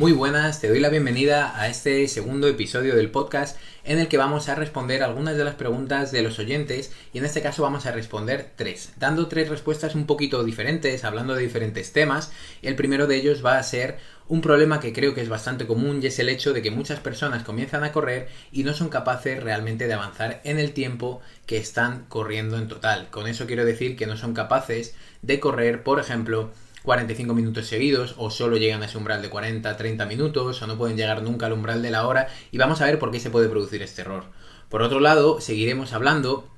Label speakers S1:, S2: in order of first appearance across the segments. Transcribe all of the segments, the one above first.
S1: Muy buenas, te doy la bienvenida a este segundo episodio del podcast en el que vamos a responder algunas de las preguntas de los oyentes y en este caso vamos a responder tres, dando tres respuestas un poquito diferentes, hablando de diferentes temas. El primero de ellos va a ser un problema que creo que es bastante común y es el hecho de que muchas personas comienzan a correr y no son capaces realmente de avanzar en el tiempo que están corriendo en total. Con eso quiero decir que no son capaces de correr, por ejemplo, 45 minutos seguidos o solo llegan a ese umbral de 40, 30 minutos o no pueden llegar nunca al umbral de la hora y vamos a ver por qué se puede producir este error. Por otro lado, seguiremos hablando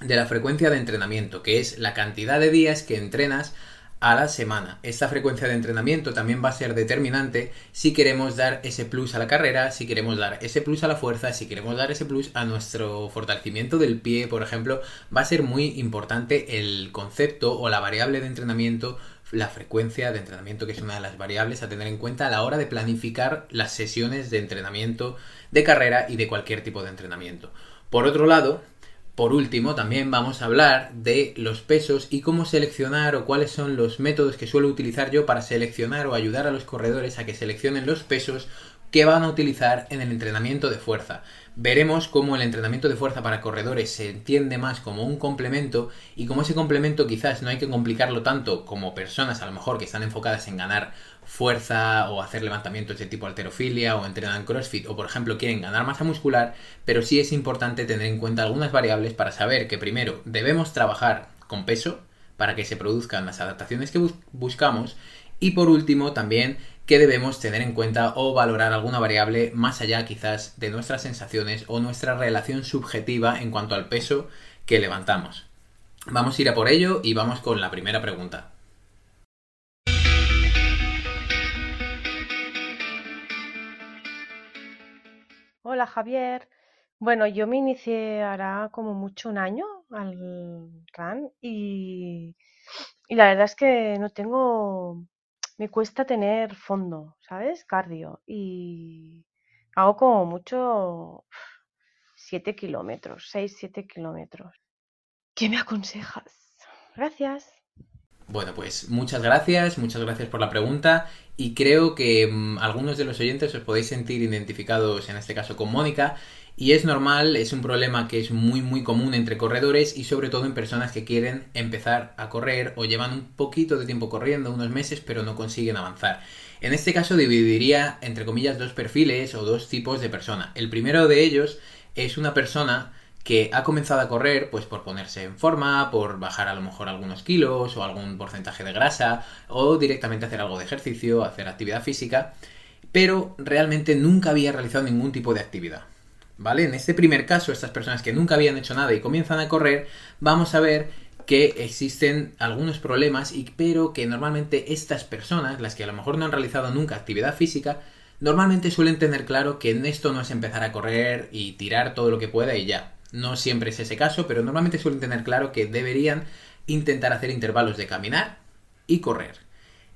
S1: de la frecuencia de entrenamiento, que es la cantidad de días que entrenas a la semana. Esta frecuencia de entrenamiento también va a ser determinante si queremos dar ese plus a la carrera, si queremos dar ese plus a la fuerza, si queremos dar ese plus a nuestro fortalecimiento del pie, por ejemplo, va a ser muy importante el concepto o la variable de entrenamiento la frecuencia de entrenamiento, que es una de las variables a tener en cuenta a la hora de planificar las sesiones de entrenamiento de carrera y de cualquier tipo de entrenamiento. Por otro lado, por último, también vamos a hablar de los pesos y cómo seleccionar o cuáles son los métodos que suelo utilizar yo para seleccionar o ayudar a los corredores a que seleccionen los pesos que van a utilizar en el entrenamiento de fuerza. Veremos cómo el entrenamiento de fuerza para corredores se entiende más como un complemento y como ese complemento quizás no hay que complicarlo tanto como personas a lo mejor que están enfocadas en ganar fuerza o hacer levantamientos de tipo alterofilia o entrenar en CrossFit o por ejemplo quieren ganar masa muscular, pero sí es importante tener en cuenta algunas variables para saber que primero debemos trabajar con peso para que se produzcan las adaptaciones que buscamos y por último también que debemos tener en cuenta o valorar alguna variable más allá quizás de nuestras sensaciones o nuestra relación subjetiva en cuanto al peso que levantamos. Vamos a ir a por ello y vamos con la primera pregunta.
S2: Hola Javier. Bueno, yo me inicié hará como mucho un año al RAN y, y la verdad es que no tengo me cuesta tener fondo, ¿sabes? Cardio. Y hago como mucho 7 kilómetros, 6, 7 kilómetros. ¿Qué me aconsejas? Gracias.
S1: Bueno, pues muchas gracias, muchas gracias por la pregunta y creo que mm, algunos de los oyentes os podéis sentir identificados en este caso con Mónica y es normal, es un problema que es muy muy común entre corredores y sobre todo en personas que quieren empezar a correr o llevan un poquito de tiempo corriendo, unos meses, pero no consiguen avanzar. En este caso dividiría entre comillas dos perfiles o dos tipos de persona. El primero de ellos es una persona que ha comenzado a correr pues por ponerse en forma, por bajar a lo mejor algunos kilos o algún porcentaje de grasa o directamente hacer algo de ejercicio, hacer actividad física, pero realmente nunca había realizado ningún tipo de actividad. ¿Vale? En este primer caso, estas personas que nunca habían hecho nada y comienzan a correr, vamos a ver que existen algunos problemas, y, pero que normalmente estas personas, las que a lo mejor no han realizado nunca actividad física, normalmente suelen tener claro que en esto no es empezar a correr y tirar todo lo que pueda y ya. No siempre es ese caso, pero normalmente suelen tener claro que deberían intentar hacer intervalos de caminar y correr.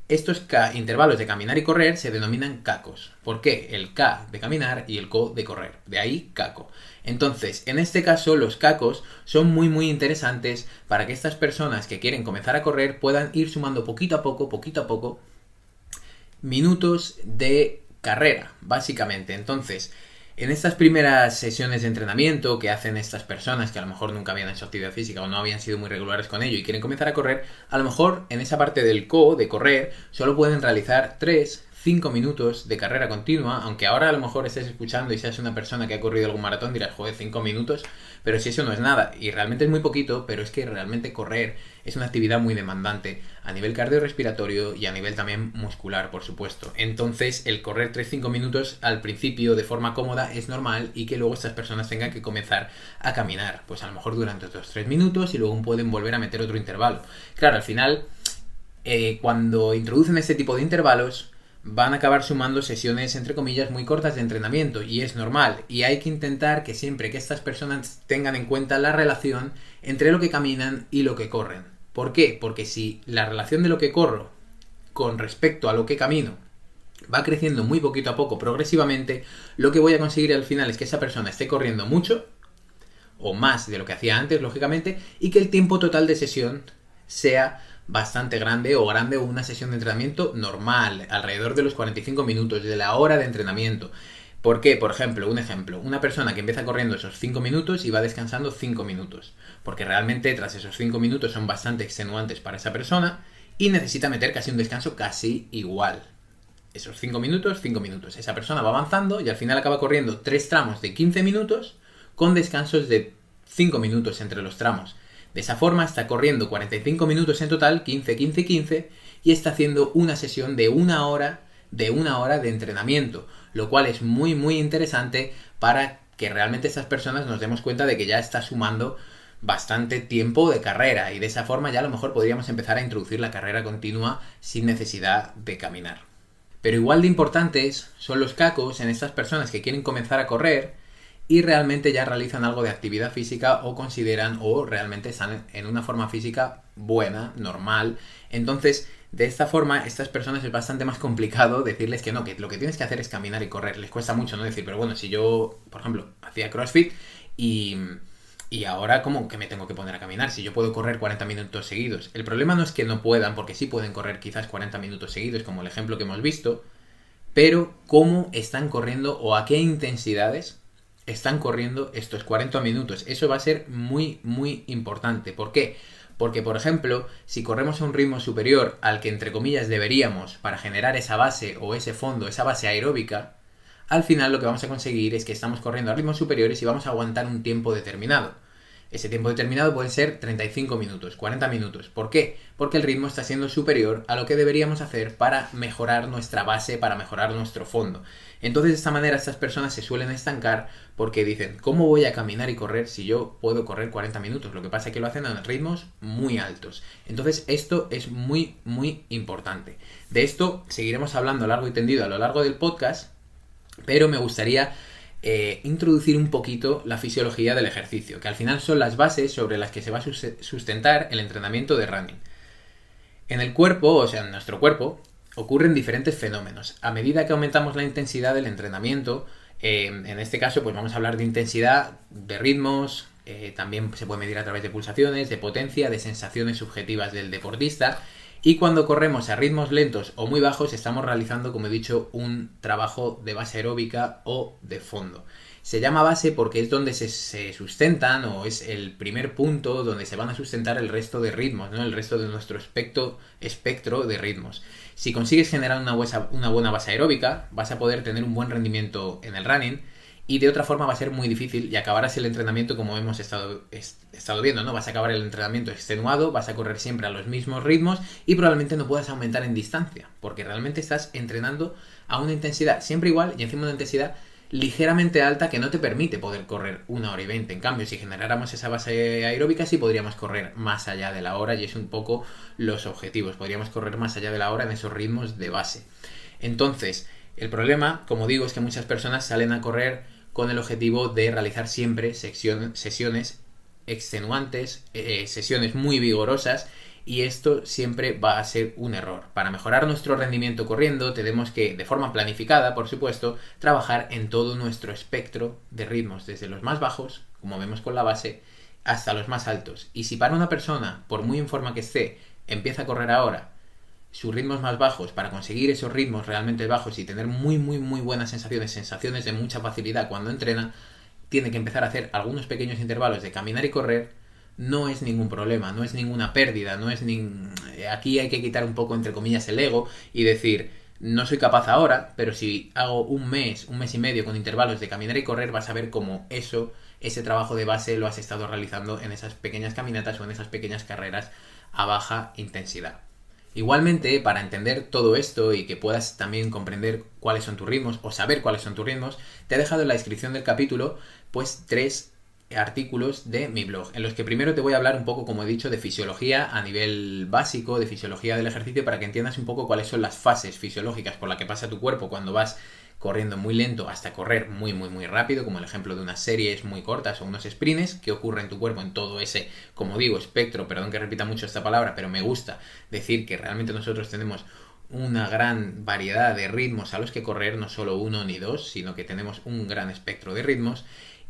S1: Estos intervalos de caminar y correr se denominan cacos. ¿Por qué? El K de caminar y el CO de correr. De ahí caco. Entonces, en este caso, los cacos son muy muy interesantes para que estas personas que quieren comenzar a correr puedan ir sumando poquito a poco, poquito a poco, minutos de carrera, básicamente. Entonces, en estas primeras sesiones de entrenamiento que hacen estas personas que a lo mejor nunca habían hecho actividad física o no habían sido muy regulares con ello y quieren comenzar a correr, a lo mejor en esa parte del co, de correr, solo pueden realizar 3, 5 minutos de carrera continua, aunque ahora a lo mejor estés escuchando y seas una persona que ha corrido algún maratón, dirás, joder, 5 minutos, pero si eso no es nada, y realmente es muy poquito, pero es que realmente correr es una actividad muy demandante a nivel cardiorrespiratorio y a nivel también muscular, por supuesto. Entonces, el correr 3-5 minutos al principio de forma cómoda es normal y que luego estas personas tengan que comenzar a caminar, pues a lo mejor durante otros 3 minutos y luego pueden volver a meter otro intervalo. Claro, al final, eh, cuando introducen este tipo de intervalos, van a acabar sumando sesiones entre comillas muy cortas de entrenamiento y es normal y hay que intentar que siempre que estas personas tengan en cuenta la relación entre lo que caminan y lo que corren. ¿Por qué? Porque si la relación de lo que corro con respecto a lo que camino va creciendo muy poquito a poco, progresivamente, lo que voy a conseguir al final es que esa persona esté corriendo mucho o más de lo que hacía antes, lógicamente, y que el tiempo total de sesión sea bastante grande o grande una sesión de entrenamiento normal, alrededor de los 45 minutos, de la hora de entrenamiento. ¿Por qué? Por ejemplo, un ejemplo, una persona que empieza corriendo esos 5 minutos y va descansando 5 minutos, porque realmente tras esos 5 minutos son bastante extenuantes para esa persona y necesita meter casi un descanso casi igual. Esos 5 minutos, 5 minutos. Esa persona va avanzando y al final acaba corriendo 3 tramos de 15 minutos con descansos de 5 minutos entre los tramos. De esa forma está corriendo 45 minutos en total, 15, 15, 15, y está haciendo una sesión de una hora, de una hora de entrenamiento, lo cual es muy, muy interesante para que realmente estas personas nos demos cuenta de que ya está sumando bastante tiempo de carrera y de esa forma ya a lo mejor podríamos empezar a introducir la carrera continua sin necesidad de caminar. Pero igual de importantes son los cacos en estas personas que quieren comenzar a correr y realmente ya realizan algo de actividad física o consideran o realmente están en una forma física buena, normal. Entonces, de esta forma, estas personas es bastante más complicado decirles que no, que lo que tienes que hacer es caminar y correr. Les cuesta mucho no decir, pero bueno, si yo, por ejemplo, hacía CrossFit y, y ahora como que me tengo que poner a caminar, si yo puedo correr 40 minutos seguidos. El problema no es que no puedan, porque sí pueden correr quizás 40 minutos seguidos, como el ejemplo que hemos visto, pero cómo están corriendo o a qué intensidades están corriendo estos 40 minutos. Eso va a ser muy, muy importante. ¿Por qué? Porque, por ejemplo, si corremos a un ritmo superior al que, entre comillas, deberíamos para generar esa base o ese fondo, esa base aeróbica, al final lo que vamos a conseguir es que estamos corriendo a ritmos superiores y vamos a aguantar un tiempo determinado. Ese tiempo determinado puede ser 35 minutos, 40 minutos. ¿Por qué? Porque el ritmo está siendo superior a lo que deberíamos hacer para mejorar nuestra base, para mejorar nuestro fondo. Entonces de esta manera estas personas se suelen estancar porque dicen, ¿cómo voy a caminar y correr si yo puedo correr 40 minutos? Lo que pasa es que lo hacen a ritmos muy altos. Entonces esto es muy, muy importante. De esto seguiremos hablando largo y tendido a lo largo del podcast, pero me gustaría eh, introducir un poquito la fisiología del ejercicio, que al final son las bases sobre las que se va a sustentar el entrenamiento de running. En el cuerpo, o sea, en nuestro cuerpo, ocurren diferentes fenómenos. A medida que aumentamos la intensidad del entrenamiento, eh, en este caso, pues vamos a hablar de intensidad, de ritmos, eh, también se puede medir a través de pulsaciones, de potencia, de sensaciones subjetivas del deportista y cuando corremos a ritmos lentos o muy bajos, estamos realizando, como he dicho, un trabajo de base aeróbica o de fondo. Se llama base porque es donde se, sustentan o es el primer punto donde se van a sustentar el resto de ritmos, ¿no? el resto de nuestro espectro, de ritmos. Si consigues generar una buena base aeróbica, vas a poder tener un buen rendimiento en el running y de otra forma va a ser muy difícil y acabarás el entrenamiento como hemos estado, estado viendo, ¿no? Vas a acabar el entrenamiento extenuado, vas a correr siempre a los mismos ritmos y probablemente no puedas aumentar en distancia, porque realmente estás entrenando a una intensidad siempre igual y encima una intensidad ligeramente alta que no te permite poder correr una hora y veinte. En cambio, si generáramos esa base aeróbica, sí podríamos correr más allá de la hora y es un poco los objetivos. Podríamos correr más allá de la hora en esos ritmos de base. Entonces, el problema, como digo, es que muchas personas salen a correr con el objetivo de realizar siempre sesiones extenuantes, eh, sesiones muy vigorosas y esto siempre va a ser un error. Para mejorar nuestro rendimiento corriendo tenemos que, de forma planificada, por supuesto, trabajar en todo nuestro espectro de ritmos, desde los más bajos, como vemos con la base, hasta los más altos. Y si para una persona, por muy en forma que esté, empieza a correr ahora sus ritmos más bajos para conseguir esos ritmos realmente bajos y tener muy muy muy buenas sensaciones, sensaciones de mucha facilidad cuando entrena, tiene que empezar a hacer algunos pequeños intervalos de caminar y correr, no es ningún problema, no es ninguna pérdida, no es ni... aquí hay que quitar un poco entre comillas el ego y decir, no soy capaz ahora, pero si hago un mes, un mes y medio con intervalos de caminar y correr, vas a ver cómo eso, ese trabajo de base lo has estado realizando en esas pequeñas caminatas o en esas pequeñas carreras a baja intensidad. Igualmente, para entender todo esto y que puedas también comprender cuáles son tus ritmos o saber cuáles son tus ritmos, te he dejado en la descripción del capítulo pues tres artículos de mi blog, en los que primero te voy a hablar un poco, como he dicho, de fisiología a nivel básico, de fisiología del ejercicio, para que entiendas un poco cuáles son las fases fisiológicas por las que pasa tu cuerpo cuando vas corriendo muy lento hasta correr muy muy muy rápido, como el ejemplo de unas series muy cortas o unos sprints, que ocurre en tu cuerpo en todo ese, como digo, espectro, perdón que repita mucho esta palabra, pero me gusta decir que realmente nosotros tenemos una gran variedad de ritmos a los que correr, no solo uno ni dos, sino que tenemos un gran espectro de ritmos.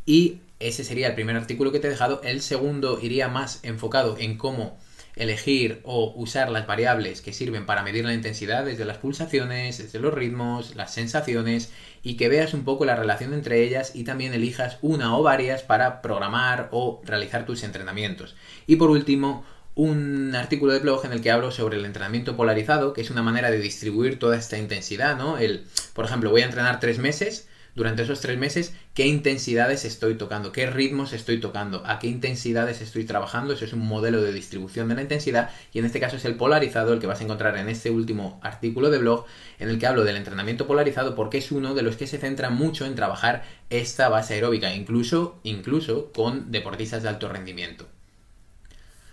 S1: Y ese sería el primer artículo que te he dejado. El segundo iría más enfocado en cómo elegir o usar las variables que sirven para medir la intensidad desde las pulsaciones, desde los ritmos, las sensaciones y que veas un poco la relación entre ellas y también elijas una o varias para programar o realizar tus entrenamientos. Y por último, un artículo de blog en el que hablo sobre el entrenamiento polarizado, que es una manera de distribuir toda esta intensidad, ¿no? El, por ejemplo, voy a entrenar tres meses, durante esos tres meses, qué intensidades estoy tocando, qué ritmos estoy tocando, a qué intensidades estoy trabajando, eso es un modelo de distribución de la intensidad y en este caso es el polarizado, el que vas a encontrar en este último artículo de blog, en el que hablo del entrenamiento polarizado porque es uno de los que se centra mucho en trabajar esta base aeróbica, incluso, incluso con deportistas de alto rendimiento.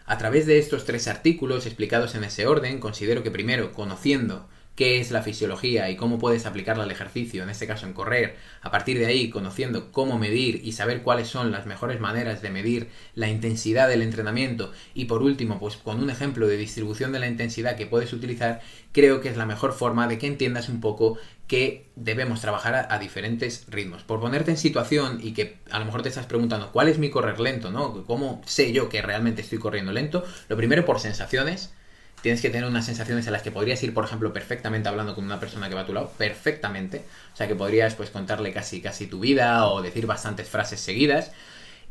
S1: A través de estos tres artículos explicados en ese orden, considero que primero, conociendo qué es la fisiología y cómo puedes aplicarla al ejercicio, en este caso en correr, a partir de ahí conociendo cómo medir y saber cuáles son las mejores maneras de medir la intensidad del entrenamiento y por último, pues con un ejemplo de distribución de la intensidad que puedes utilizar, creo que es la mejor forma de que entiendas un poco que debemos trabajar a, diferentes ritmos. Por ponerte en situación y que a lo mejor te estás preguntando cuál es mi correr lento, ¿no? ¿Cómo sé yo que realmente estoy corriendo lento? Lo primero por sensaciones, tienes que tener unas sensaciones en las que podrías ir, por ejemplo, perfectamente hablando con una persona que va a tu lado, perfectamente. O sea, que podrías pues contarle casi casi tu vida o decir bastantes frases seguidas.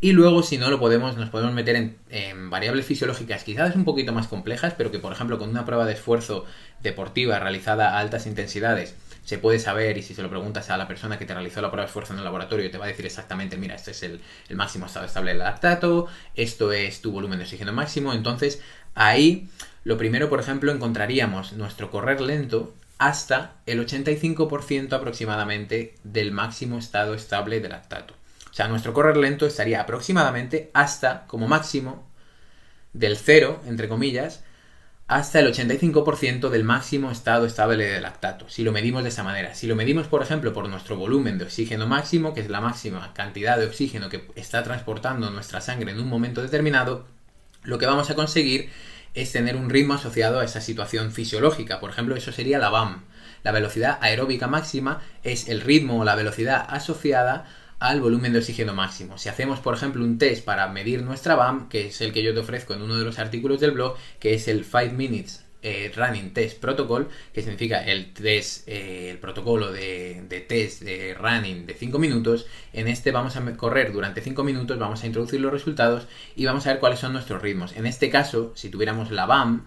S1: Y luego, si no lo podemos, nos podemos meter en, en, variables fisiológicas quizás un poquito más complejas, pero que por ejemplo con una prueba de esfuerzo deportiva realizada a altas intensidades, se puede saber y si se lo preguntas a la persona que te realizó la prueba de esfuerzo en el laboratorio te va a decir exactamente, mira, este es el, el máximo estado estable del lactato, esto es tu volumen de oxígeno máximo, entonces ahí lo primero, por ejemplo, encontraríamos nuestro correr lento hasta el 85% aproximadamente del máximo estado estable del lactato. O sea, nuestro correr lento estaría aproximadamente hasta, como máximo, del cero, entre comillas, hasta el 85% del máximo estado estable de lactato, si lo medimos de esa manera. Si lo medimos, por ejemplo, por nuestro volumen de oxígeno máximo, que es la máxima cantidad de oxígeno que está transportando nuestra sangre en un momento determinado, lo que vamos a conseguir es tener un ritmo asociado a esa situación fisiológica. Por ejemplo, eso sería la BAM. La velocidad aeróbica máxima es el ritmo o la velocidad asociada al volumen de oxígeno máximo. Si hacemos, por ejemplo, un test para medir nuestra BAM, que es el que yo te ofrezco en uno de los artículos del blog, que es el 5 Minutes eh, Running Test Protocol, que significa el test, eh, el protocolo de, test de running de 5 minutos. En este vamos a correr durante 5 minutos, vamos a introducir los resultados y vamos a ver cuáles son nuestros ritmos. En este caso, si tuviéramos la BAM,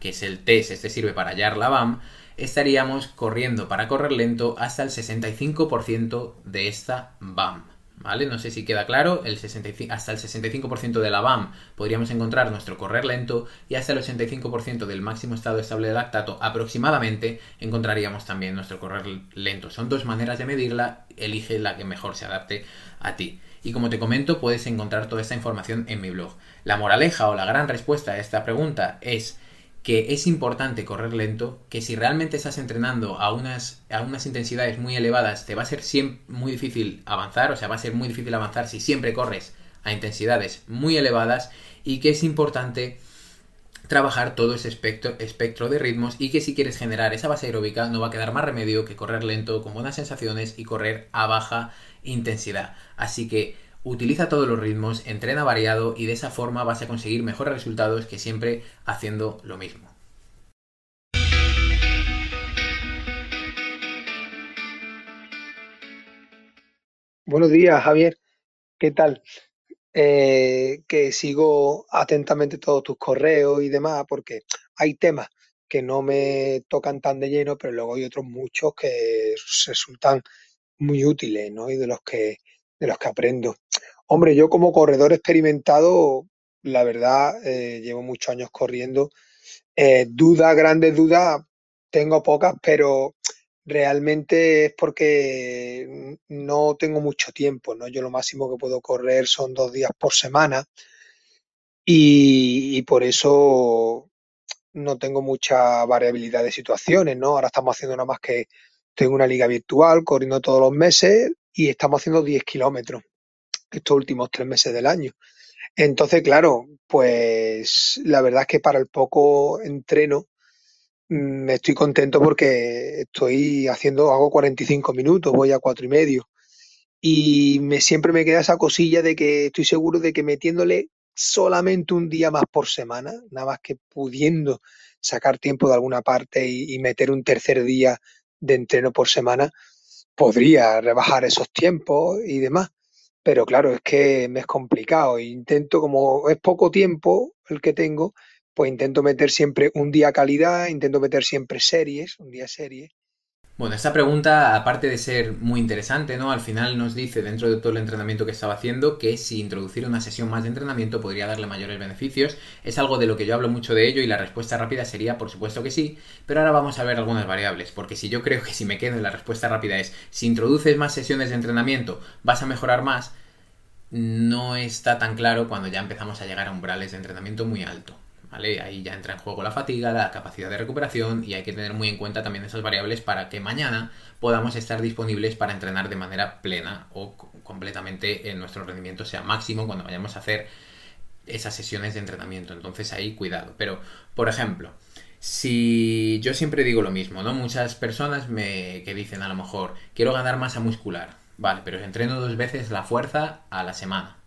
S1: que es el test, este sirve para hallar la BAM, estaríamos corriendo para correr lento hasta el 65% de esta BAM. ¿Vale? No sé si queda claro, el 65, hasta el 65% de la BAM podríamos encontrar nuestro correr lento y hasta el 85% del máximo estado estable de lactato aproximadamente encontraríamos también nuestro correr lento. Son dos maneras de medirla, elige la que mejor se adapte a ti. Y como te comento, puedes encontrar toda esta información en mi blog. La moraleja o la gran respuesta a esta pregunta es que es importante correr lento, que si realmente estás entrenando a unas, a unas intensidades muy elevadas, te va a ser siempre muy difícil avanzar, o sea, va a ser muy difícil avanzar si siempre corres a intensidades muy elevadas y que es importante trabajar todo ese espectro, espectro de ritmos y que si quieres generar esa base aeróbica no va a quedar más remedio que correr lento con buenas sensaciones y correr a baja intensidad. Así que Utiliza todos los ritmos, entrena variado y de esa forma vas a conseguir mejores resultados que siempre haciendo lo mismo.
S3: Buenos días, Javier. ¿Qué tal? Eh, que sigo atentamente todos tus correos y demás, porque hay temas que no me tocan tan de lleno, pero luego hay otros muchos que resultan muy útiles, ¿no? Y de los que de los que aprendo. Hombre, yo como corredor experimentado, la verdad, eh, llevo muchos años corriendo. Eh, dudas, grandes dudas, tengo pocas, pero realmente es porque no tengo mucho tiempo, ¿no? Yo lo máximo que puedo correr son dos días por semana y, y por eso no tengo mucha variabilidad de situaciones, ¿no? Ahora estamos haciendo nada más que tengo una liga virtual corriendo todos los meses y estamos haciendo 10 kilómetros estos últimos tres meses del año. Entonces, claro, pues la verdad es que para el poco entreno me estoy contento porque estoy haciendo, hago 45 minutos, voy a cuatro y medio. Y me, siempre me queda esa cosilla de que estoy seguro de que metiéndole solamente un día más por semana, nada más que pudiendo sacar tiempo de alguna parte y meter un tercer día de entreno por semana, podría rebajar esos tiempos y demás. Pero claro, es que me es complicado. Intento, como es poco tiempo el que tengo, pues intento meter siempre un día calidad, intento meter siempre series, un día serie.
S1: Bueno, esta pregunta, aparte de ser muy interesante, ¿no? Al final nos dice, dentro de todo el entrenamiento que estaba haciendo, que si introducir una sesión más de entrenamiento podría darle mayores beneficios. Es algo de lo que yo hablo mucho de ello y la respuesta rápida sería, por supuesto que sí, pero ahora vamos a ver algunas variables, porque si yo creo que si me quedo en la respuesta rápida es, si introduces más sesiones de entrenamiento, vas a mejorar más, no está tan claro cuando ya empezamos a llegar a umbrales de entrenamiento muy alto. Ahí ya entra en juego la fatiga, la capacidad de recuperación y hay que tener muy en cuenta también esas variables para que mañana podamos estar disponibles para entrenar de manera plena o completamente en nuestro rendimiento sea máximo cuando vayamos a hacer esas sesiones de entrenamiento. Entonces ahí cuidado. Pero, por ejemplo, si yo siempre digo lo mismo, ¿no? Muchas personas me que dicen a lo mejor, quiero ganar masa muscular. Vale, pero entreno dos veces la fuerza a la semana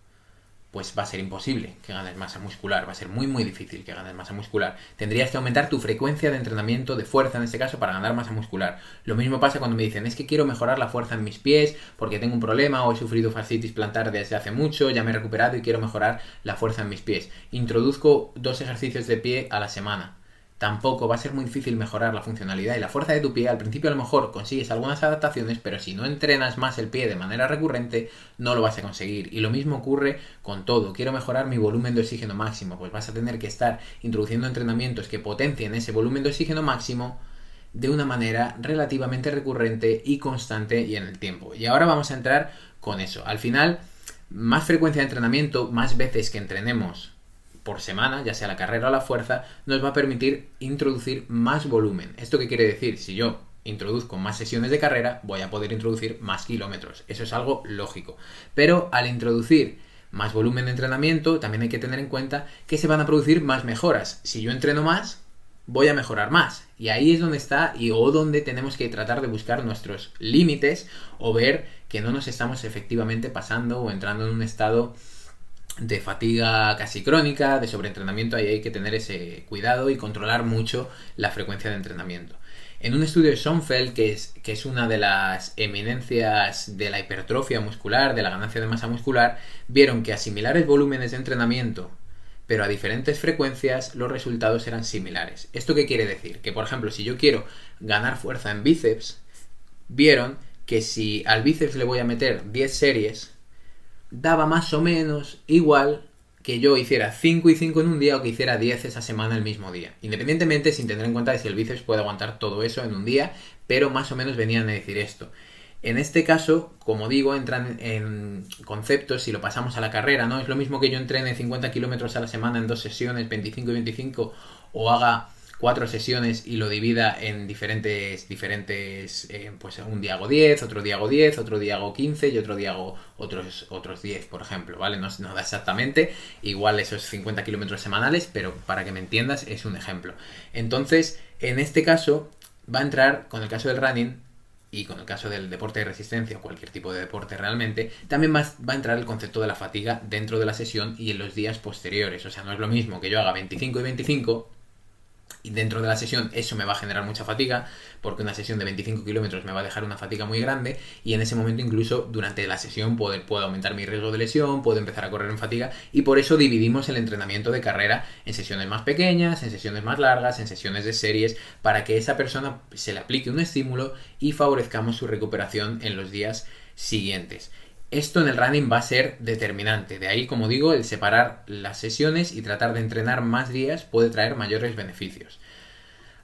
S1: pues va a ser imposible que ganes masa muscular, va a ser muy muy difícil que ganes masa muscular. Tendrías que aumentar tu frecuencia de entrenamiento de fuerza en este caso para ganar masa muscular. Lo mismo pasa cuando me dicen, es que quiero mejorar la fuerza en mis pies porque tengo un problema o he sufrido fascitis plantar desde hace mucho, ya me he recuperado y quiero mejorar la fuerza en mis pies. Introduzco dos ejercicios de pie a la semana tampoco va a ser muy difícil mejorar la funcionalidad y la fuerza de tu pie. Al principio a lo mejor consigues algunas adaptaciones, pero si no entrenas más el pie de manera recurrente, no lo vas a conseguir. Y lo mismo ocurre con todo. Quiero mejorar mi volumen de oxígeno máximo, pues vas a tener que estar introduciendo entrenamientos que potencien ese volumen de oxígeno máximo de una manera relativamente recurrente y constante y en el tiempo. Y ahora vamos a entrar con eso. Al final, más frecuencia de entrenamiento, más veces que entrenemos por semana, ya sea la carrera o la fuerza, nos va a permitir introducir más volumen. ¿Esto qué quiere decir? Si yo introduzco más sesiones de carrera, voy a poder introducir más kilómetros. Eso es algo lógico. Pero al introducir más volumen de entrenamiento, también hay que tener en cuenta que se van a producir más mejoras. Si yo entreno más, voy a mejorar más. Y ahí es donde está y o donde tenemos que tratar de buscar nuestros límites o ver que no nos estamos efectivamente pasando o entrando en un estado de fatiga casi crónica, de sobreentrenamiento, ahí hay que tener ese cuidado y controlar mucho la frecuencia de entrenamiento. En un estudio de Schoenfeld, que es, que es una de las eminencias de la hipertrofia muscular, de la ganancia de masa muscular, vieron que a similares volúmenes de entrenamiento, pero a diferentes frecuencias, los resultados eran similares. ¿Esto qué quiere decir? Que, por ejemplo, si yo quiero ganar fuerza en bíceps, vieron que si al bíceps le voy a meter 10 series, daba más o menos igual que yo hiciera 5 y 5 en un día o que hiciera 10 esa semana el mismo día. Independientemente sin tener en cuenta de si el bíceps puede aguantar todo eso en un día, pero más o menos venían a decir esto. En este caso, como digo, entran en conceptos si lo pasamos a la carrera, ¿no? Es lo mismo que yo entrene 50 kilómetros a la semana en dos sesiones, 25 y 25, o haga cuatro sesiones y lo divida en diferentes, diferentes eh, pues un día hago 10, otro día hago 10, otro día hago 15 y otro día hago otros, otros 10, por ejemplo, ¿vale? No, no da exactamente igual esos 50 kilómetros semanales, pero para que me entiendas es un ejemplo. Entonces, en este caso, va a entrar, con el caso del running, y con el caso del deporte de resistencia o cualquier tipo de deporte realmente, también va, a entrar el concepto de la fatiga dentro de la sesión y en los días posteriores. O sea, no es lo mismo que yo haga 25 y 25 y dentro de la sesión eso me va a generar mucha fatiga, porque una sesión de 25 kilómetros me va a dejar una fatiga muy grande y en ese momento incluso durante la sesión puedo, puedo aumentar mi riesgo de lesión, puedo empezar a correr en fatiga y por eso dividimos el entrenamiento de carrera en sesiones más pequeñas, en sesiones más largas, en sesiones de series, para que esa persona se le aplique un estímulo y favorezcamos su recuperación en los días siguientes. Esto en el running va a ser determinante. De ahí, como digo, el separar las sesiones y tratar de entrenar más días puede traer mayores beneficios.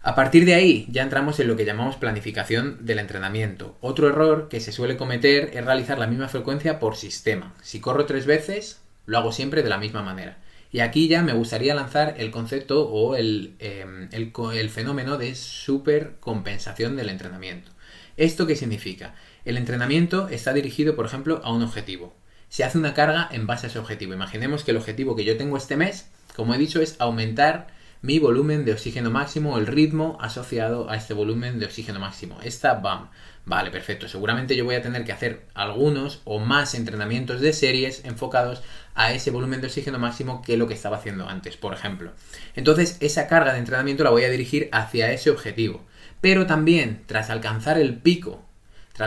S1: A partir de ahí ya entramos en lo que llamamos planificación del entrenamiento. Otro error que se suele cometer es realizar la misma frecuencia por sistema. Si corro tres veces, lo hago siempre de la misma manera. Y aquí ya me gustaría lanzar el concepto o el, em, el fenómeno de supercompensación del entrenamiento. ¿Esto qué significa? El entrenamiento está dirigido, por ejemplo, a un objetivo. Se hace una carga en base a ese objetivo. Imaginemos que el objetivo que yo tengo este mes, como he dicho, es aumentar mi volumen de oxígeno máximo, el ritmo asociado a este volumen de oxígeno máximo. Esta BAM. Vale, perfecto. Seguramente yo voy a tener que hacer algunos o más entrenamientos de series enfocados a ese volumen de oxígeno máximo que lo que estaba haciendo antes, por ejemplo. Entonces, esa carga de entrenamiento la voy a dirigir hacia ese objetivo. Pero también, tras alcanzar el pico,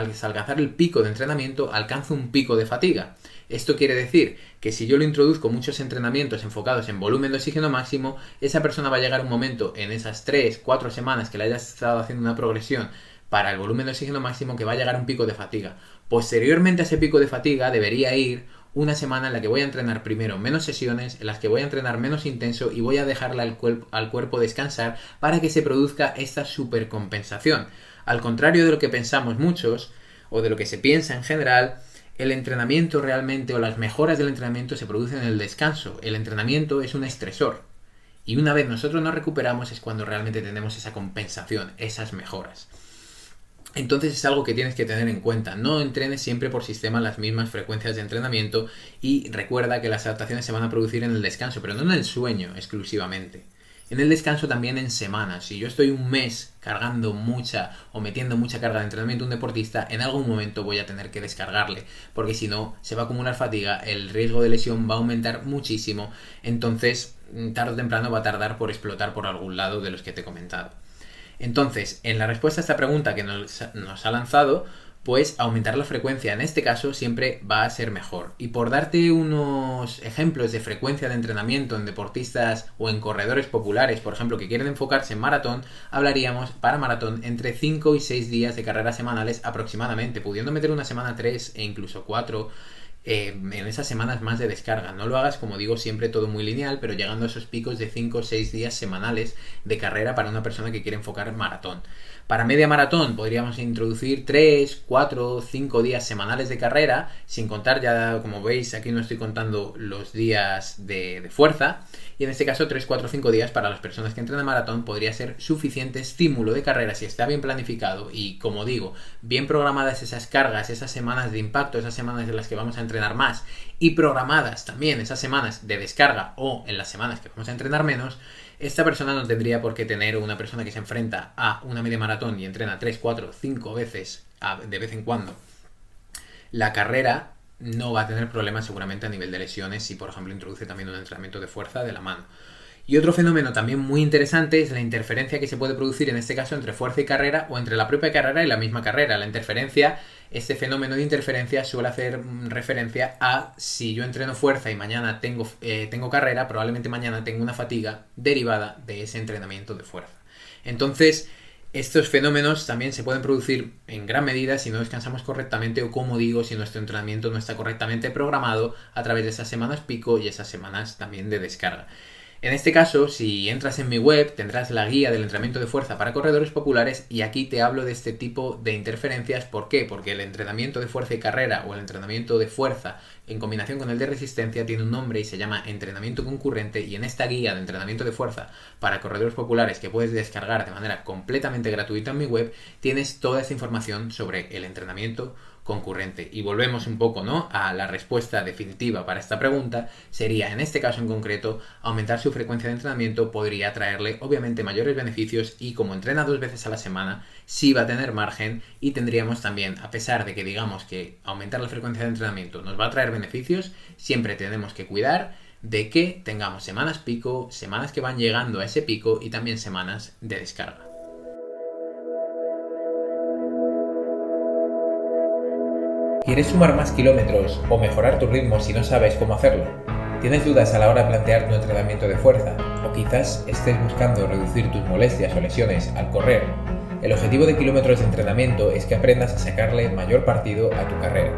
S1: tras alcanzar el pico de entrenamiento, alcanzo un pico de fatiga. Esto quiere decir que si yo lo introduzco muchos entrenamientos enfocados en volumen de oxígeno máximo, esa persona va a llegar un momento en esas 3, 4 semanas que le haya estado haciendo una progresión para el volumen de oxígeno máximo que va a llegar un pico de fatiga. Posteriormente a ese pico de fatiga debería ir una semana en la que voy a entrenar primero menos sesiones, en las que voy a entrenar menos intenso y voy a dejarle al, al cuerpo descansar para que se produzca esta supercompensación. Al contrario de lo que pensamos muchos, o de lo que se piensa en general, el entrenamiento realmente o las mejoras del entrenamiento se producen en el descanso. El entrenamiento es un estresor. Y una vez nosotros nos recuperamos es cuando realmente tenemos esa compensación, esas mejoras. Entonces es algo que tienes que tener en cuenta. No entrenes siempre por sistema las mismas frecuencias de entrenamiento y recuerda que las adaptaciones se van a producir en el descanso, pero no en el sueño exclusivamente en el descanso también en semanas. Si yo estoy un mes cargando mucha o metiendo mucha carga de entrenamiento a un deportista, en algún momento voy a tener que descargarle, porque si no, se va a acumular fatiga, el riesgo de lesión va a aumentar muchísimo, entonces mm, tarde o temprano va a tardar por explotar por algún lado de los que te he comentado. Entonces, en la respuesta a esta pregunta que nos, nos ha lanzado, pues aumentar la frecuencia en este caso siempre va a ser mejor. Y por darte unos ejemplos de frecuencia de entrenamiento en deportistas o en corredores populares, por ejemplo, que quieren enfocarse en maratón, hablaríamos para maratón entre 5 y 6 días de carreras semanales aproximadamente, pudiendo meter una semana 3 e incluso 4 eh, en esas semanas más de descarga. No lo hagas, como digo, siempre todo muy lineal, pero llegando a esos picos de 5 o 6 días semanales de carrera para una persona que quiere enfocar maratón. Para media maratón podríamos introducir 3, 4, 5 días semanales de carrera, sin contar ya, como veis, aquí no estoy contando los días de, fuerza. Y en este caso 3, 4, 5 días para las personas que entrenan maratón podría ser suficiente estímulo de carrera si está bien planificado y, como digo, bien programadas esas cargas, esas semanas de impacto, esas semanas en las que vamos a entrenar más y programadas también esas semanas de descarga o en las semanas que vamos a entrenar menos, esta persona no tendría por qué tener una persona que se enfrenta a una media maratón y entrena 3, 4, 5 veces de vez en cuando. La carrera no va a tener problemas seguramente a nivel de lesiones si, por ejemplo, introduce también un entrenamiento de fuerza de la mano. Y otro fenómeno también muy interesante es la interferencia que se puede producir en este caso entre fuerza y carrera o entre la propia carrera y la misma carrera. La interferencia, este fenómeno de interferencia suele hacer referencia a si yo entreno fuerza y mañana tengo, eh, tengo carrera, probablemente mañana tengo una fatiga derivada de ese entrenamiento de fuerza. Entonces, estos fenómenos también se pueden producir en gran medida si no descansamos correctamente o como digo, si nuestro entrenamiento no está correctamente programado a través de esas semanas pico y esas semanas también de descarga. En este caso, si entras en mi web, tendrás la guía del entrenamiento de fuerza para corredores populares y aquí te hablo de este tipo de interferencias. ¿Por qué? Porque el entrenamiento de fuerza y carrera o el entrenamiento de fuerza en combinación con el de resistencia tiene un nombre y se llama entrenamiento concurrente y en esta guía de entrenamiento de fuerza para corredores populares que puedes descargar de manera completamente gratuita en mi web, tienes toda esta información sobre el entrenamiento concurrente. Y volvemos un poco, ¿no? A la respuesta definitiva para esta pregunta sería, en este caso en concreto, aumentar su frecuencia de entrenamiento podría traerle obviamente mayores beneficios y como entrena dos veces a la semana, sí va a tener margen y tendríamos también, a pesar de que digamos que aumentar la frecuencia de entrenamiento nos va a traer beneficios, siempre tenemos que cuidar de que tengamos semanas pico, semanas que van llegando a ese pico y también semanas de descarga.
S4: ¿Quieres sumar más kilómetros o mejorar tu ritmo si no sabes cómo hacerlo? ¿Tienes dudas a la hora de plantear tu entrenamiento de fuerza? ¿O quizás estés buscando reducir tus molestias o lesiones al correr? El objetivo de kilómetros de entrenamiento es que aprendas a sacarle mayor partido a tu carrera.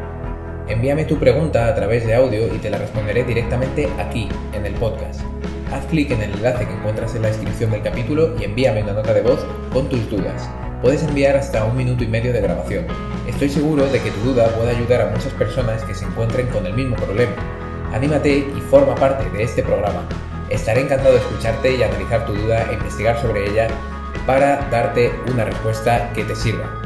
S4: Envíame tu pregunta a través de audio y te la responderé directamente aquí, en el podcast. haz clic en el enlace que encuentras en la descripción del capítulo y envíame una nota de voz con tus dudas. Puedes enviar hasta un minuto y medio de grabación. Estoy seguro de que tu duda puede ayudar a muchas personas que se encuentren con el mismo problema. Anímate y forma parte de este programa. Estaré encantado de escucharte y analizar tu duda e investigar sobre ella para darte una respuesta que te sirva.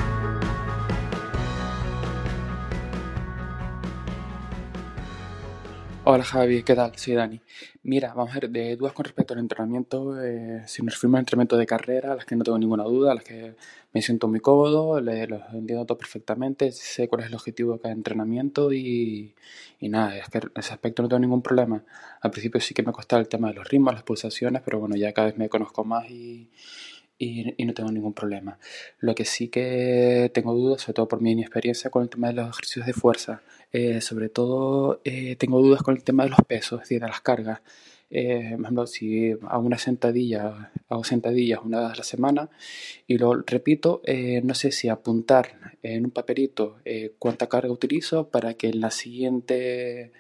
S5: Hola Javi, ¿qué tal? Soy Dani. Mira, vamos a ver, de dudas con respecto al entrenamiento, eh, si nos referimos al entrenamiento de carrera, las que no tengo ninguna duda, las que me siento muy cómodo, le, los entiendo todo perfectamente, sé cuál es el objetivo de cada entrenamiento y, y nada, es que en ese aspecto no tengo ningún problema. Al principio sí que me costaba el tema de los ritmos, las pulsaciones, pero bueno, ya cada vez me conozco más y, y, no tengo ningún problema. Lo que sí que tengo dudas, sobre todo por mi inexperiencia con el tema de los ejercicios de fuerza, eh, sobre todo eh, tengo dudas con el tema de los pesos, es decir, de las cargas. Eh, por ejemplo, si hago una sentadilla, hago sentadillas una vez a la semana y lo repito, no sé si apuntar en un papelito cuánta carga utilizo para que en la siguiente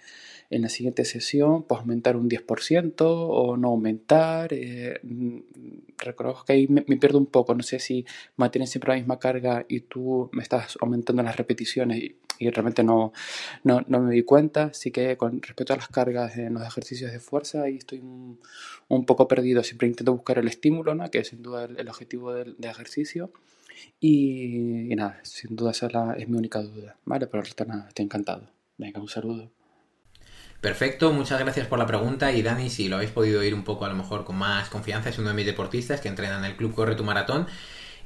S5: en la siguiente sesión pues aumentar un 10% o no aumentar. Eh, mm, reconozco que ahí me, pierdo un poco, no sé si mantienes siempre la misma carga y tú me estás aumentando las repeticiones y, realmente no, no, no, me di cuenta, así que con respecto a las cargas en los ejercicios de fuerza ahí estoy un, un poco perdido, siempre intento buscar el estímulo, ¿no? que es sin duda el, objetivo del, ejercicio. Y, nada, sin duda esa es, mi única duda, ¿vale? Pero el nada, estoy encantado. Venga, un saludo.
S1: Perfecto, muchas gracias por la pregunta. Y Dani, si lo habéis podido oír un poco a lo mejor con más confianza, es uno de mis deportistas que entrena en el club Corre tu Maratón.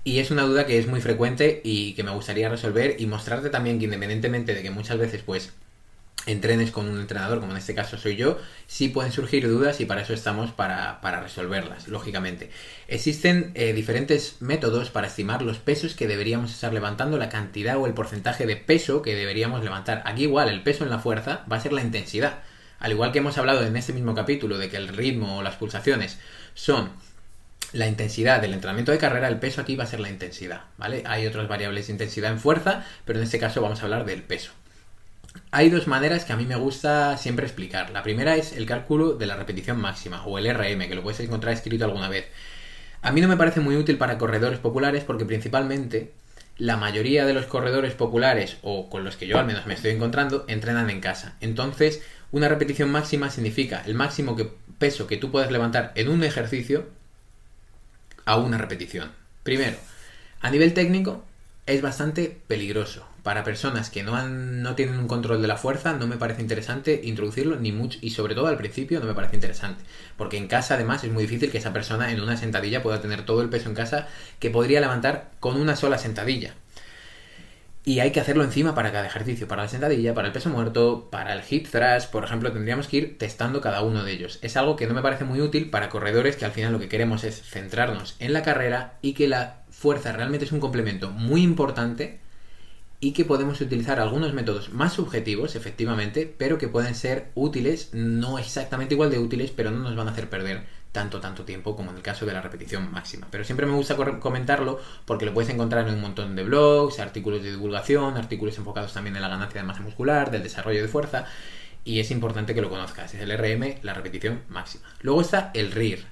S1: Y es una duda que es muy frecuente y que me gustaría resolver y mostrarte también que independientemente de que muchas veces pues entrenes con un entrenador, como en este caso soy yo, sí pueden surgir dudas y para eso estamos para, resolverlas, lógicamente. Existen eh, diferentes métodos para estimar los pesos que deberíamos estar levantando, la cantidad o el porcentaje de peso que deberíamos levantar. Aquí igual el peso en la fuerza va a ser la intensidad. Al igual que hemos hablado en este mismo capítulo de que el ritmo o las pulsaciones son la intensidad del entrenamiento de carrera, el peso aquí va a ser la intensidad, ¿vale? Hay otras variables de intensidad en fuerza, pero en este caso vamos a hablar del peso. Hay dos maneras que a mí me gusta siempre explicar. La primera es el cálculo de la repetición máxima o el RM, que lo puedes encontrar escrito alguna vez. A mí no me parece muy útil para corredores populares porque principalmente la mayoría de los corredores populares o con los que yo al menos me estoy encontrando entrenan en casa. Entonces, una repetición máxima significa el máximo peso que tú puedes levantar en un ejercicio a una repetición. Primero, a nivel técnico es bastante peligroso para personas que no, han, no tienen un control de la fuerza, no me parece interesante introducirlo, ni mucho, y sobre todo al principio no me parece interesante. Porque en casa, además, es muy difícil que esa persona en una sentadilla pueda tener todo el peso en casa que podría levantar con una sola sentadilla. Y hay que hacerlo encima para cada ejercicio, para la sentadilla, para el peso muerto, para el hip thrust, por ejemplo, tendríamos que ir testando cada uno de ellos. Es algo que no me parece muy útil para corredores que al final lo que queremos es centrarnos en la carrera y que la fuerza realmente es un complemento muy importante y que podemos utilizar algunos métodos más subjetivos, efectivamente, pero que pueden ser útiles, no exactamente igual de útiles, pero no nos van a hacer perder tanto, tanto tiempo como en el caso de la repetición máxima. Pero siempre me gusta comentarlo porque lo puedes encontrar en un montón de blogs, artículos de divulgación, artículos enfocados también en la ganancia de masa muscular, del desarrollo de fuerza, y es importante que lo conozcas. Es el RM, la repetición máxima. Luego está el RIR,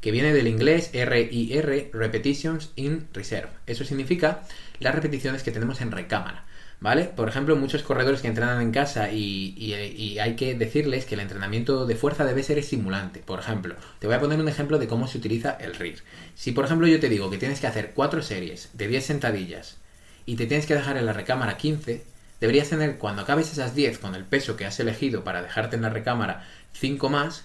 S1: que viene del inglés RIR, Repetitions in Reserve. Eso significa las repeticiones que tenemos en recámara. ¿Vale? Por ejemplo, muchos corredores que entrenan en casa y, hay que decirles que el entrenamiento de fuerza debe ser estimulante. Por ejemplo, te voy a poner un ejemplo de cómo se utiliza el RIR. Si por ejemplo yo te digo que tienes que hacer 4 series de 10 sentadillas y te tienes que dejar en la recámara 15, deberías tener cuando acabes esas 10 con el peso que has elegido para dejarte en la recámara 5 más,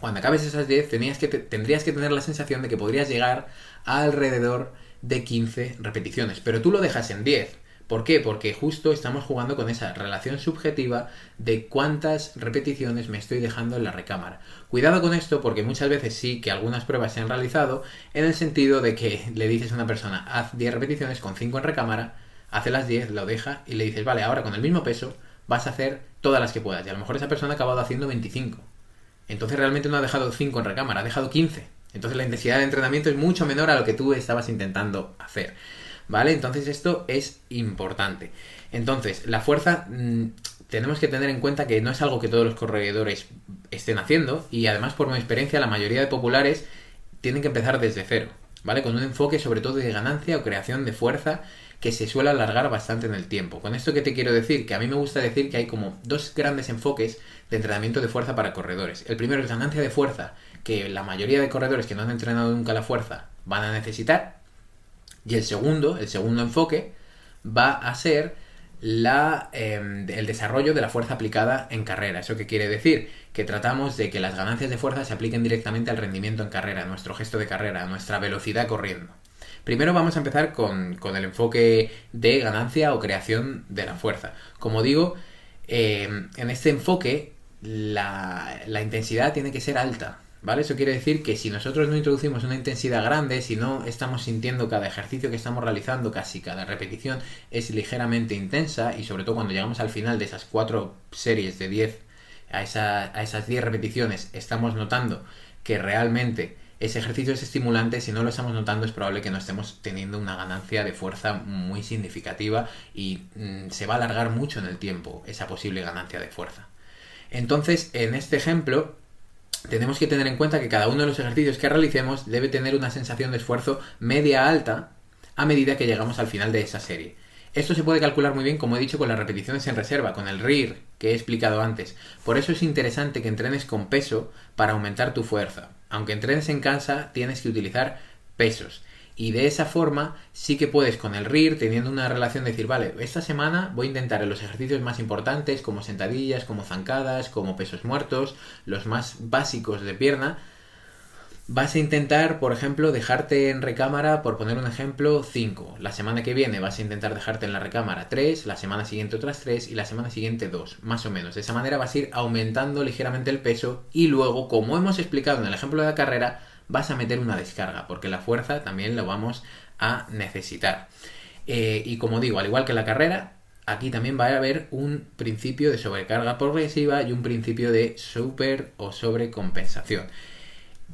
S1: cuando acabes esas 10 que tendrías que tener la sensación de que podrías llegar a alrededor de 15 repeticiones, pero tú lo dejas en 10. ¿Por qué? Porque justo estamos jugando con esa relación subjetiva de cuántas repeticiones me estoy dejando en la recámara. Cuidado con esto porque muchas veces sí que algunas pruebas se han realizado en el sentido de que le dices a una persona haz 10 repeticiones con 5 en recámara, hace las 10, lo deja y le dices vale, ahora con el mismo peso vas a hacer todas las que puedas. Y a lo mejor esa persona ha acabado haciendo 25. Entonces realmente no ha dejado 5 en recámara, ha dejado 15. Entonces la intensidad de entrenamiento es mucho menor a lo que tú estabas intentando hacer. ¿Vale? Entonces esto es importante. Entonces, la fuerza, mm, tenemos que tener en cuenta que no es algo que todos los corredores estén haciendo y además por mi experiencia la mayoría de populares tienen que empezar desde cero, ¿vale? Con un enfoque sobre todo de ganancia o creación de fuerza que se suele alargar bastante en el tiempo. Con esto que te quiero decir, que a mí me gusta decir que hay como dos grandes enfoques de entrenamiento de fuerza para corredores. El primero es ganancia de fuerza, que la mayoría de corredores que no han entrenado nunca la fuerza van a necesitar. Y el segundo, el segundo enfoque, va a ser la, em, el desarrollo de la fuerza aplicada en carrera. ¿Eso qué quiere decir? Que tratamos de que las ganancias de fuerza se apliquen directamente al rendimiento en carrera, a nuestro gesto de carrera, a nuestra velocidad corriendo. Primero vamos a empezar con, el enfoque de ganancia o creación de la fuerza. Como digo, em, en este enfoque la, la intensidad tiene que ser alta. ¿Vale? Eso quiere decir que si nosotros no introducimos una intensidad grande, si no estamos sintiendo cada ejercicio que estamos realizando, casi cada repetición es ligeramente intensa y sobre todo cuando llegamos al final de esas cuatro series de 10 a, a esas 10 repeticiones estamos notando que realmente ese ejercicio es estimulante, si no lo estamos notando es probable que no estemos teniendo una ganancia de fuerza muy significativa y mm, se va a alargar mucho en el tiempo esa posible ganancia de fuerza. Entonces, en este ejemplo, tenemos que tener en cuenta que cada uno de los ejercicios que realicemos debe tener una sensación de esfuerzo media alta a medida que llegamos al final de esa serie. Esto se puede calcular muy bien, como he dicho, con las repeticiones en reserva, con el RIR que he explicado antes. Por eso es interesante que entrenes con peso para aumentar tu fuerza. Aunque entrenes en casa, tienes que utilizar pesos. Y de esa forma sí que puedes con el RIR teniendo una relación de decir, vale, esta semana voy a intentar en los ejercicios más importantes, como sentadillas, como zancadas, como pesos muertos, los más básicos de pierna, vas a intentar, por ejemplo, dejarte en recámara, por poner un ejemplo, 5. La semana que viene vas a intentar dejarte en la recámara 3, la semana siguiente otras 3 y la semana siguiente 2, más o menos. De esa manera vas a ir aumentando ligeramente el peso y luego, como hemos explicado en el ejemplo de la carrera, vas a meter una descarga, porque la fuerza también lo vamos a necesitar. Eh, y como digo, al igual que la carrera, aquí también va a haber un principio de sobrecarga progresiva y un principio de super o sobrecompensación.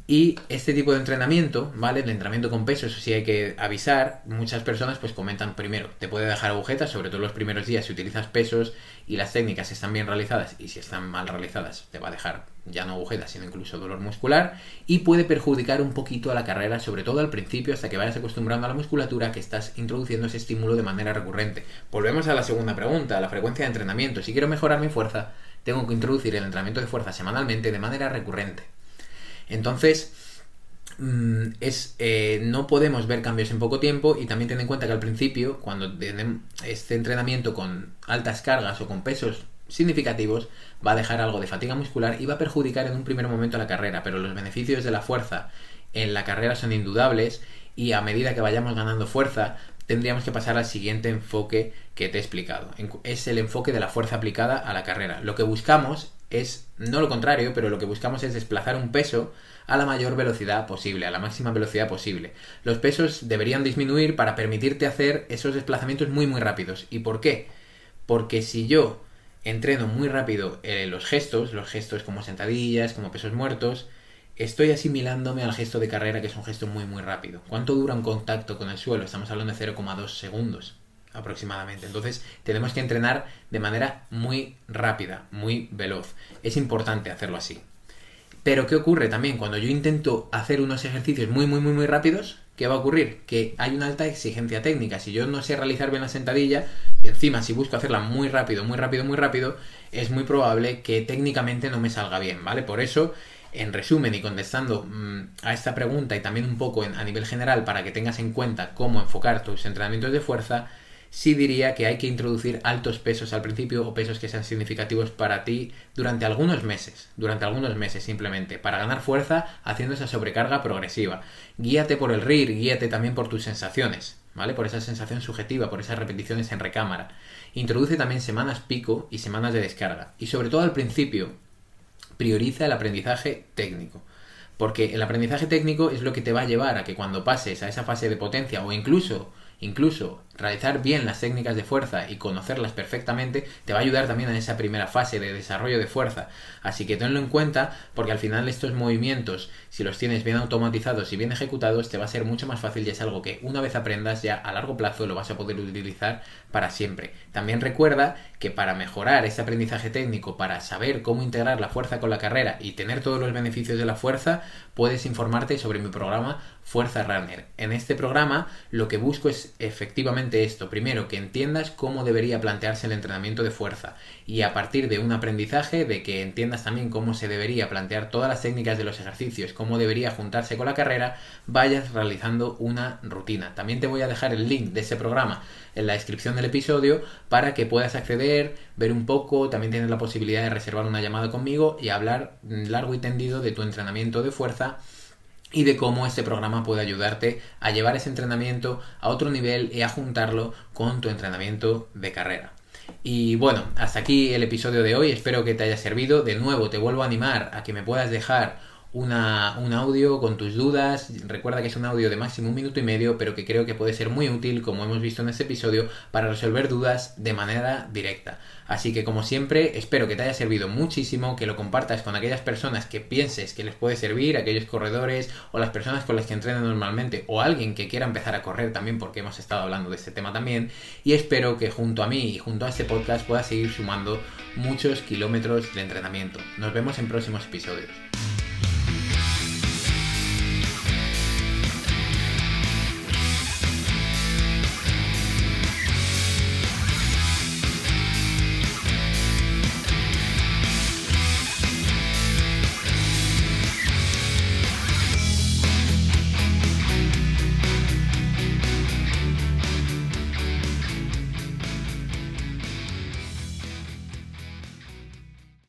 S1: Y este tipo de entrenamiento, ¿vale? El entrenamiento con peso, eso sí hay que avisar. Muchas personas pues comentan primero, te puede dejar agujetas, sobre todo los primeros días si utilizas pesos y las técnicas están bien realizadas y si están mal realizadas te va a dejar ya no agujetas, sino incluso dolor muscular y puede perjudicar un poquito a la carrera, sobre todo al principio hasta que vayas acostumbrando a la musculatura que estás introduciendo ese estímulo de manera recurrente. Volvemos a la segunda pregunta, la frecuencia de entrenamiento. Si quiero mejorar mi fuerza, tengo que introducir el entrenamiento de fuerza semanalmente de manera recurrente. Entonces, mm, es, eh, no podemos ver cambios en poco tiempo y también ten en cuenta que al principio, cuando tenemos este entrenamiento con altas cargas o con pesos significativos, va a dejar algo de fatiga muscular y va a perjudicar en un primer momento la carrera, pero los beneficios de la fuerza en la carrera son indudables y a medida que vayamos ganando fuerza, tendríamos que pasar al siguiente enfoque que te he explicado. Es el enfoque de la fuerza aplicada a la carrera. Lo que buscamos es no lo contrario, pero lo que buscamos es desplazar un peso a la mayor velocidad posible, a la máxima velocidad posible. Los pesos deberían disminuir para permitirte hacer esos desplazamientos muy muy rápidos. ¿Y por qué? Porque si yo entreno muy rápido eh, los gestos, los gestos como sentadillas, como pesos muertos, estoy asimilándome al gesto de carrera que es un gesto muy muy rápido. ¿Cuánto dura un contacto con el suelo? Estamos hablando de 0,2 segundos aproximadamente. Entonces tenemos que entrenar de manera muy rápida, muy veloz. Es importante hacerlo así. Pero ¿qué ocurre también? Cuando yo intento hacer unos ejercicios muy, muy, muy, muy rápidos, ¿qué va a ocurrir? Que hay una alta exigencia técnica. Si yo no sé realizar bien la sentadilla, y encima si busco hacerla muy rápido, muy rápido, muy rápido, es muy probable que técnicamente no me salga bien, ¿vale? Por eso, en resumen y contestando mm, a esta pregunta y también un poco a nivel general para que tengas en cuenta cómo enfocar tus entrenamientos de fuerza, sí diría que hay que introducir altos pesos al principio o pesos que sean significativos para ti durante algunos meses, durante algunos meses simplemente, para ganar fuerza haciendo esa sobrecarga progresiva. Guíate por el RIR, guíate también por tus sensaciones, ¿vale? Por esa sensación subjetiva, por esas repeticiones en recámara. Introduce también semanas pico y semanas de descarga. Y sobre todo al principio, prioriza el aprendizaje técnico. Porque el aprendizaje técnico es lo que te va a llevar a que cuando pases a esa fase de potencia o incluso incluso realizar bien las técnicas de fuerza y conocerlas perfectamente te va a ayudar también en esa primera fase de desarrollo de fuerza. Así que tenlo en cuenta porque al final estos movimientos, si los tienes bien automatizados y bien ejecutados, te va a ser mucho más fácil y es algo que una vez aprendas ya a largo plazo lo vas a poder utilizar para siempre. También recuerda que para mejorar este aprendizaje técnico, para saber cómo integrar la fuerza con la carrera y tener todos los beneficios de la fuerza, puedes informarte sobre mi programa Fuerza Runner. En este programa lo que busco es efectivamente esto. Primero, que entiendas cómo debería plantearse el entrenamiento de fuerza y a partir de un aprendizaje, de que entiendas también cómo se debería plantear todas las técnicas de los ejercicios, cómo debería juntarse con la carrera, vayas realizando una rutina. También te voy a dejar el link de ese programa en la descripción del episodio para que puedas acceder, ver un poco, también tienes la posibilidad de reservar una llamada conmigo y hablar largo y tendido de tu entrenamiento de fuerza y de cómo este programa puede ayudarte a llevar ese entrenamiento a otro nivel y a juntarlo con tu entrenamiento de carrera. Y bueno, hasta aquí el episodio de hoy, espero que te haya servido. De nuevo, te vuelvo a animar a que me puedas dejar un audio con tus dudas. Recuerda que es un audio de máximo un minuto y medio, pero que creo que puede ser muy útil, como hemos visto en este episodio, para resolver dudas de manera directa. Así que como siempre, espero que te haya servido muchísimo, que lo compartas con aquellas personas que pienses que les puede servir, aquellos corredores o las personas con las que entrenan normalmente, o alguien que quiera empezar a correr también, porque hemos estado hablando de este tema también. Y espero que junto a mí y junto a este podcast puedas seguir sumando muchos kilómetros de entrenamiento. Nos vemos en próximos episodios.